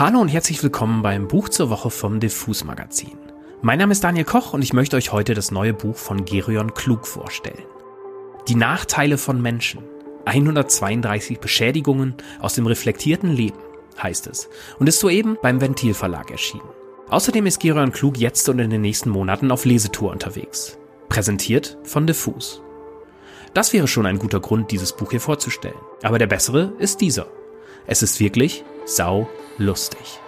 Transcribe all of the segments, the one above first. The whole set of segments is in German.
Hallo und herzlich willkommen beim Buch zur Woche vom Diffus Magazin. Mein Name ist Daniel Koch und ich möchte euch heute das neue Buch von Gerion Klug vorstellen. Die Nachteile von Menschen. 132 Beschädigungen aus dem reflektierten Leben heißt es und ist soeben beim Ventil Verlag erschienen. Außerdem ist Gerion Klug jetzt und in den nächsten Monaten auf Lesetour unterwegs. Präsentiert von Diffus. Das wäre schon ein guter Grund, dieses Buch hier vorzustellen. Aber der bessere ist dieser. Es ist wirklich sau lustig.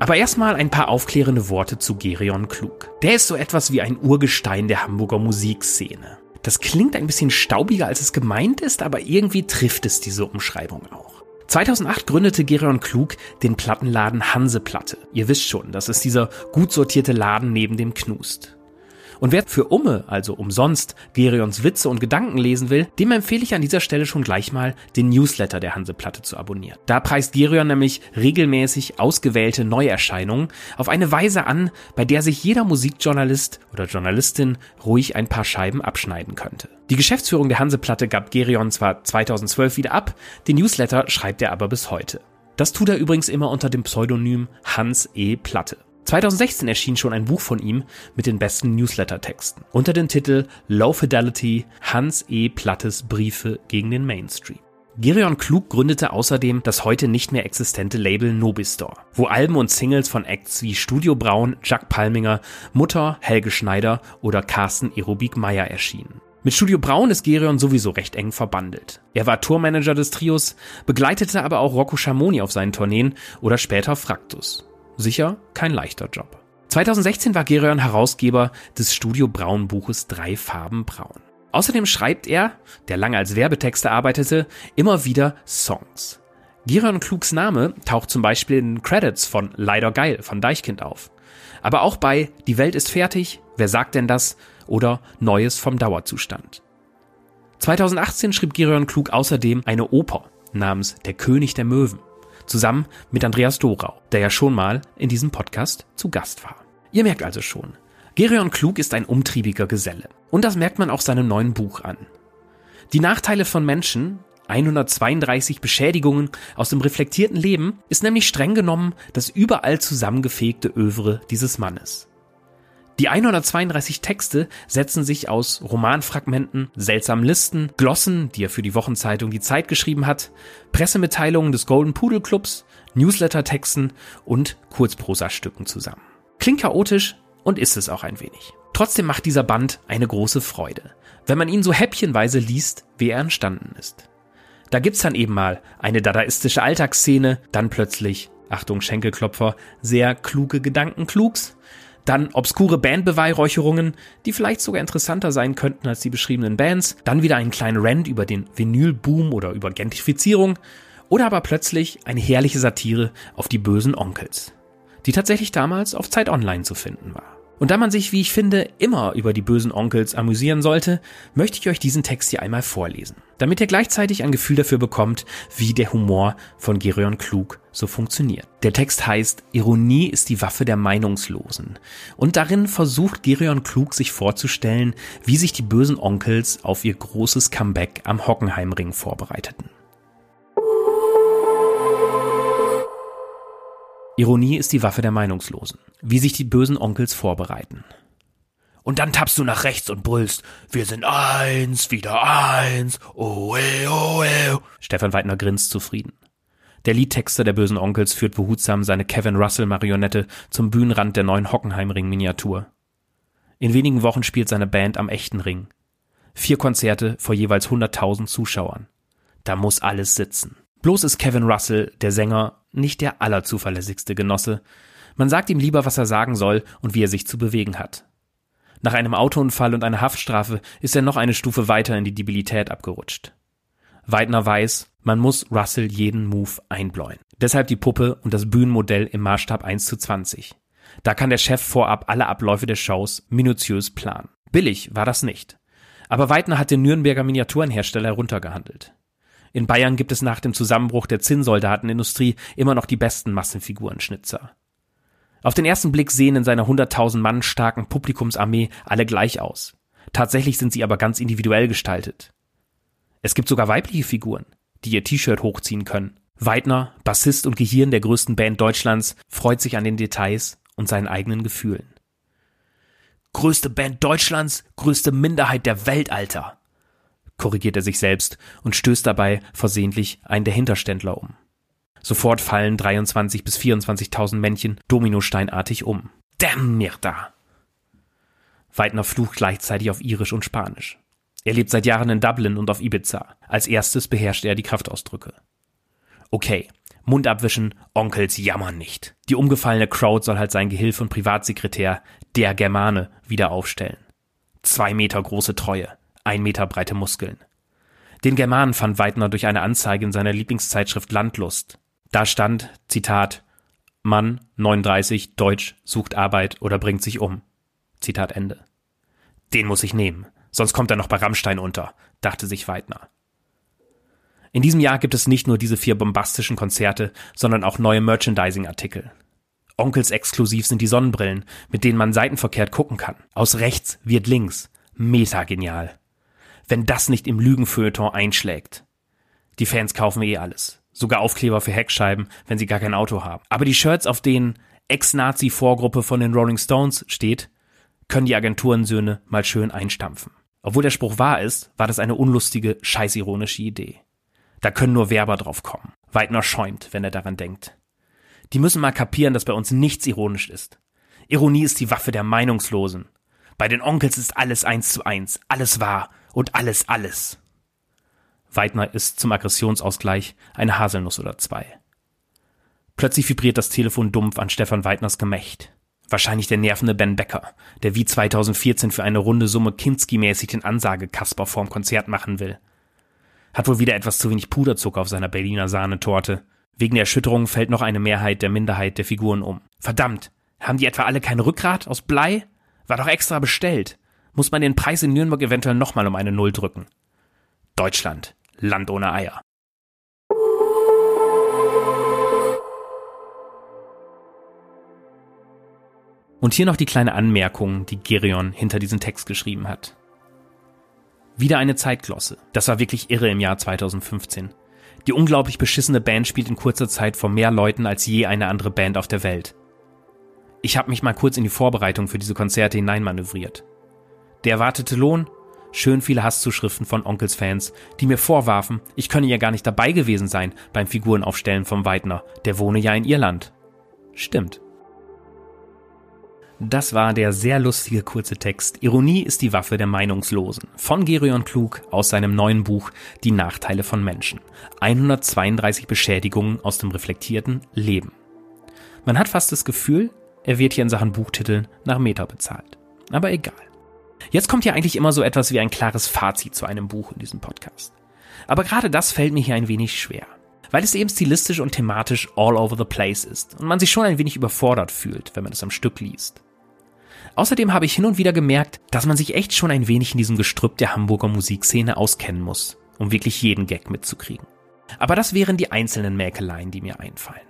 Aber erstmal ein paar aufklärende Worte zu Gerion Klug. Der ist so etwas wie ein Urgestein der Hamburger Musikszene. Das klingt ein bisschen staubiger, als es gemeint ist, aber irgendwie trifft es diese Umschreibung auch. 2008 gründete Gerion Klug den Plattenladen Hanseplatte. Ihr wisst schon, das ist dieser gut sortierte Laden neben dem Knust. Und wer für Umme, also umsonst, Gerions Witze und Gedanken lesen will, dem empfehle ich an dieser Stelle schon gleich mal den Newsletter der Hanseplatte zu abonnieren. Da preist Gerion nämlich regelmäßig ausgewählte Neuerscheinungen auf eine Weise an, bei der sich jeder Musikjournalist oder Journalistin ruhig ein paar Scheiben abschneiden könnte. Die Geschäftsführung der Hanseplatte gab Gerion zwar 2012 wieder ab, den Newsletter schreibt er aber bis heute. Das tut er übrigens immer unter dem Pseudonym Hans E. Platte. 2016 erschien schon ein Buch von ihm mit den besten Newsletter-Texten unter dem Titel Low Fidelity Hans E. Plattes Briefe gegen den Mainstream. Gerion Klug gründete außerdem das heute nicht mehr existente Label Nobistore, wo Alben und Singles von Acts wie Studio Braun, Jack Palminger, Mutter, Helge Schneider oder Carsten Aerobik Meyer erschienen. Mit Studio Braun ist Gerion sowieso recht eng verbandelt. Er war Tourmanager des Trios, begleitete aber auch Rocco Schamoni auf seinen Tourneen oder später Fraktus. Sicher kein leichter Job. 2016 war Gerion Herausgeber des Studio Braun Buches Drei Farben Braun. Außerdem schreibt er, der lange als Werbetexter arbeitete, immer wieder Songs. Gerion Klugs Name taucht zum Beispiel in den Credits von Leider Geil von Deichkind auf. Aber auch bei Die Welt ist fertig, Wer sagt denn das? oder Neues vom Dauerzustand. 2018 schrieb Gerion Klug außerdem eine Oper namens Der König der Möwen zusammen mit Andreas Dorau, der ja schon mal in diesem Podcast zu Gast war. Ihr merkt also schon, Gerion Klug ist ein umtriebiger Geselle. Und das merkt man auch seinem neuen Buch an. Die Nachteile von Menschen, 132 Beschädigungen aus dem reflektierten Leben, ist nämlich streng genommen das überall zusammengefegte Övre dieses Mannes. Die 132 Texte setzen sich aus Romanfragmenten, seltsamen Listen, Glossen, die er für die Wochenzeitung Die Zeit geschrieben hat, Pressemitteilungen des Golden Pudel Clubs, Newsletter-Texten und Kurzprosastücken zusammen. Klingt chaotisch und ist es auch ein wenig. Trotzdem macht dieser Band eine große Freude, wenn man ihn so häppchenweise liest, wie er entstanden ist. Da gibt's dann eben mal eine dadaistische Alltagsszene, dann plötzlich, Achtung Schenkelklopfer, sehr kluge Gedanken klugs, dann obskure Bandbeweihräucherungen, die vielleicht sogar interessanter sein könnten als die beschriebenen Bands, dann wieder einen kleinen Rant über den Vinylboom oder über Gentrifizierung oder aber plötzlich eine herrliche Satire auf die bösen Onkels, die tatsächlich damals auf Zeit Online zu finden war. Und da man sich, wie ich finde, immer über die bösen Onkels amüsieren sollte, möchte ich euch diesen Text hier einmal vorlesen, damit ihr gleichzeitig ein Gefühl dafür bekommt, wie der Humor von Gerion Klug so funktioniert. Der Text heißt Ironie ist die Waffe der Meinungslosen und darin versucht Gerion Klug sich vorzustellen, wie sich die bösen Onkels auf ihr großes Comeback am Hockenheimring vorbereiteten. Ironie ist die Waffe der Meinungslosen. Wie sich die bösen Onkels vorbereiten. Und dann tappst du nach rechts und brüllst, wir sind eins, wieder eins, oh, eh, oh, eh. Stefan Weidner grinst zufrieden. Der Liedtexter der bösen Onkels führt behutsam seine Kevin Russell Marionette zum Bühnenrand der neuen Hockenheimring Miniatur. In wenigen Wochen spielt seine Band am echten Ring. Vier Konzerte vor jeweils 100.000 Zuschauern. Da muss alles sitzen. Bloß ist Kevin Russell, der Sänger, nicht der allerzuverlässigste Genosse. Man sagt ihm lieber, was er sagen soll und wie er sich zu bewegen hat. Nach einem Autounfall und einer Haftstrafe ist er noch eine Stufe weiter in die Debilität abgerutscht. Weidner weiß, man muss Russell jeden Move einbläuen. Deshalb die Puppe und das Bühnenmodell im Maßstab 1 zu 20. Da kann der Chef vorab alle Abläufe der Shows minutiös planen. Billig war das nicht. Aber Weidner hat den Nürnberger Miniaturenhersteller heruntergehandelt. In Bayern gibt es nach dem Zusammenbruch der Zinnsoldatenindustrie immer noch die besten Massenfigurenschnitzer. Auf den ersten Blick sehen in seiner 100.000 Mann starken Publikumsarmee alle gleich aus. Tatsächlich sind sie aber ganz individuell gestaltet. Es gibt sogar weibliche Figuren, die ihr T-Shirt hochziehen können. Weidner, Bassist und Gehirn der größten Band Deutschlands, freut sich an den Details und seinen eigenen Gefühlen. Größte Band Deutschlands, größte Minderheit der Welt, Alter, korrigiert er sich selbst und stößt dabei versehentlich einen der Hinterständler um. Sofort fallen 23 bis 24.000 Männchen dominosteinartig um. Damn Mirta! Weidner flucht gleichzeitig auf Irisch und Spanisch. Er lebt seit Jahren in Dublin und auf Ibiza. Als erstes beherrscht er die Kraftausdrücke. Okay, Mund abwischen, Onkels jammern nicht. Die umgefallene Crowd soll halt sein Gehilfe und Privatsekretär, der Germane, wieder aufstellen. Zwei Meter große Treue, ein Meter breite Muskeln. Den Germanen fand Weidner durch eine Anzeige in seiner Lieblingszeitschrift Landlust. Da stand, Zitat, Mann, 39, Deutsch, sucht Arbeit oder bringt sich um. Zitat Ende. Den muss ich nehmen, sonst kommt er noch bei Rammstein unter, dachte sich Weidner. In diesem Jahr gibt es nicht nur diese vier bombastischen Konzerte, sondern auch neue Merchandising-Artikel. Onkels exklusiv sind die Sonnenbrillen, mit denen man seitenverkehrt gucken kann. Aus rechts wird links. Meta genial. Wenn das nicht im Lügenfeuilleton einschlägt. Die Fans kaufen eh alles. Sogar Aufkleber für Heckscheiben, wenn sie gar kein Auto haben. Aber die Shirts, auf denen Ex-Nazi-Vorgruppe von den Rolling Stones steht, können die Agenturensöhne mal schön einstampfen. Obwohl der Spruch wahr ist, war das eine unlustige, scheißironische Idee. Da können nur Werber drauf kommen. Weidner schäumt, wenn er daran denkt. Die müssen mal kapieren, dass bei uns nichts ironisch ist. Ironie ist die Waffe der Meinungslosen. Bei den Onkels ist alles eins zu eins, alles wahr und alles alles. Weidner isst zum Aggressionsausgleich eine Haselnuss oder zwei. Plötzlich vibriert das Telefon dumpf an Stefan Weidners Gemächt. Wahrscheinlich der nervende Ben Becker, der wie 2014 für eine runde Summe Kinski-mäßig den Ansagekasper vorm Konzert machen will. Hat wohl wieder etwas zu wenig Puderzucker auf seiner Berliner Sahnetorte. Wegen der Erschütterung fällt noch eine Mehrheit der Minderheit der Figuren um. Verdammt, haben die etwa alle kein Rückgrat aus Blei? War doch extra bestellt. Muss man den Preis in Nürnberg eventuell nochmal um eine Null drücken. Deutschland, Land ohne Eier. Und hier noch die kleine Anmerkung, die Gerion hinter diesen Text geschrieben hat. Wieder eine Zeitglosse. Das war wirklich irre im Jahr 2015. Die unglaublich beschissene Band spielt in kurzer Zeit vor mehr Leuten als je eine andere Band auf der Welt. Ich habe mich mal kurz in die Vorbereitung für diese Konzerte hineinmanövriert. Der erwartete Lohn? Schön viele Hasszuschriften von Onkelsfans, die mir vorwarfen, ich könne ja gar nicht dabei gewesen sein beim Figurenaufstellen vom Weidner, der wohne ja in Irland. Stimmt. Das war der sehr lustige kurze Text Ironie ist die Waffe der Meinungslosen von Gerion Klug aus seinem neuen Buch Die Nachteile von Menschen. 132 Beschädigungen aus dem reflektierten Leben. Man hat fast das Gefühl, er wird hier in Sachen Buchtiteln nach Meta bezahlt. Aber egal. Jetzt kommt ja eigentlich immer so etwas wie ein klares Fazit zu einem Buch in diesem Podcast. Aber gerade das fällt mir hier ein wenig schwer weil es eben stilistisch und thematisch all over the place ist und man sich schon ein wenig überfordert fühlt, wenn man es am Stück liest. Außerdem habe ich hin und wieder gemerkt, dass man sich echt schon ein wenig in diesem Gestrüpp der Hamburger Musikszene auskennen muss, um wirklich jeden Gag mitzukriegen. Aber das wären die einzelnen Mäkeleien, die mir einfallen.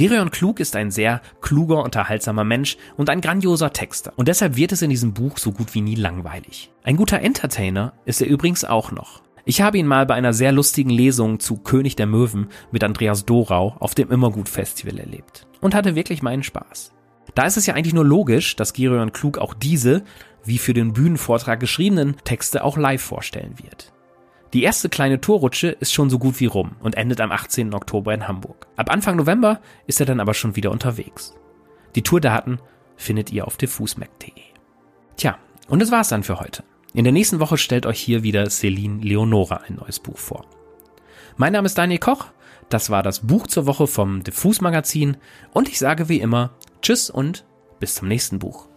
Gerion Klug ist ein sehr kluger, unterhaltsamer Mensch und ein grandioser Texter. Und deshalb wird es in diesem Buch so gut wie nie langweilig. Ein guter Entertainer ist er übrigens auch noch. Ich habe ihn mal bei einer sehr lustigen Lesung zu König der Möwen mit Andreas Dorau auf dem Immergut Festival erlebt. Und hatte wirklich meinen Spaß. Da ist es ja eigentlich nur logisch, dass Gerion Klug auch diese, wie für den Bühnenvortrag geschriebenen, Texte auch live vorstellen wird. Die erste kleine Tourrutsche ist schon so gut wie rum und endet am 18. Oktober in Hamburg. Ab Anfang November ist er dann aber schon wieder unterwegs. Die Tourdaten findet ihr auf diffusmac.de. Tja, und das war's dann für heute. In der nächsten Woche stellt euch hier wieder Celine Leonora ein neues Buch vor. Mein Name ist Daniel Koch, das war das Buch zur Woche vom Diffus Magazin und ich sage wie immer Tschüss und bis zum nächsten Buch.